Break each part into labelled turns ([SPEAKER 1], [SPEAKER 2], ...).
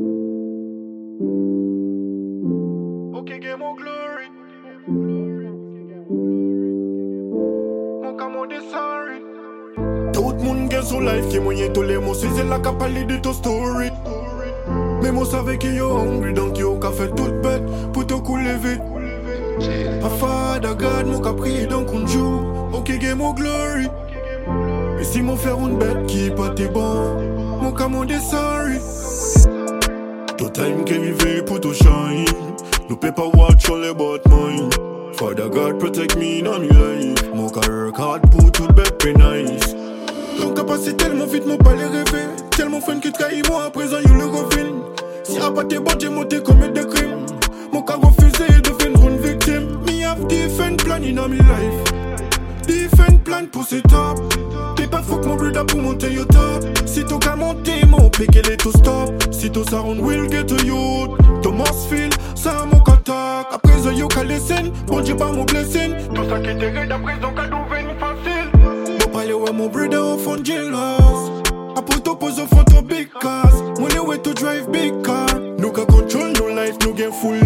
[SPEAKER 1] Ok, game mon glory. Mon de sorry. Tout le monde gagne son life qui moyen tous les mots, c'est la capacité de ton story. Mais moi savais que yo hungry, donc yo qu'a fait toute bête pour te couler vite. A father God, mon qu'a prié donc on joue. Ok, mon glory. Et si mon frère une bête qui pas t'es bon, mon camo de sorry. Tout time qui arrive pour to shine. Peut pas watch all about mine. Father God protect me in my life. Mon car work hard pour tout be nice. Ton cas passé tellement vite, mon pas les rêver. Tellement fun qui trahit moi, à présent you le refine. Si à pas tes bottes, j'ai monté commettre des crimes. Mon cas refusé de devenir une victime. Me have different plan in my life. Different plan pour ce top. Mon brother pour monter au top. Si t'as qu'à monter, mon piqué les tout stop. Si t'as ça, on will get to you. Thomas feel, ça mon contact. Après, the you can listen. Bon Dieu, pas mon blessing. Tout ça qui t'est raide, après, donc, cadeau venu facile. Mon palais, ouais, mon brother au fond jealous. Après, t'as pose au fond ton big cars. Mon les way to drive big car. Nous qu'à control nos life, nous gain full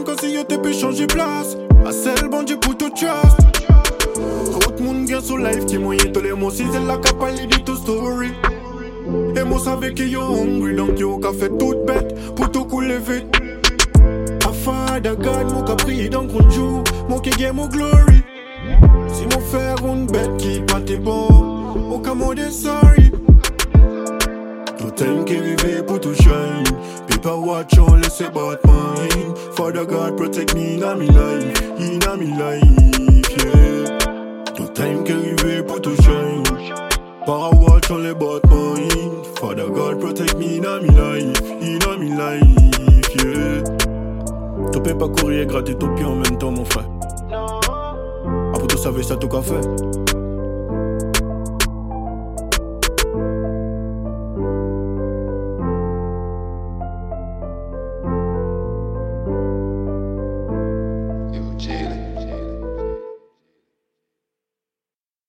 [SPEAKER 1] a kill, friend, quand si yo, pu changer place. À celle, bon Dieu, pour tout monde gagne son life qui moyen tous les mots. Si c'est la capacité de story. Et moi savais que yo hungry donc yo bête pour tout couler vite. A father God mon qu'a prié donc on joue. Mon qui gagne mon glory. Si frère une bête qui pas t'es bon Mon qu'a mon des Watch on laisse about mine. Father God protect me in my life In my life yeah. Tout time qui arrive pour tout shine Para watch on les bottes mine. Father God protect me in my life In my life, yeah. Tu peux pas courir et gratter ton pied en même temps mon frère. Après tout savais ça tout qu'a fait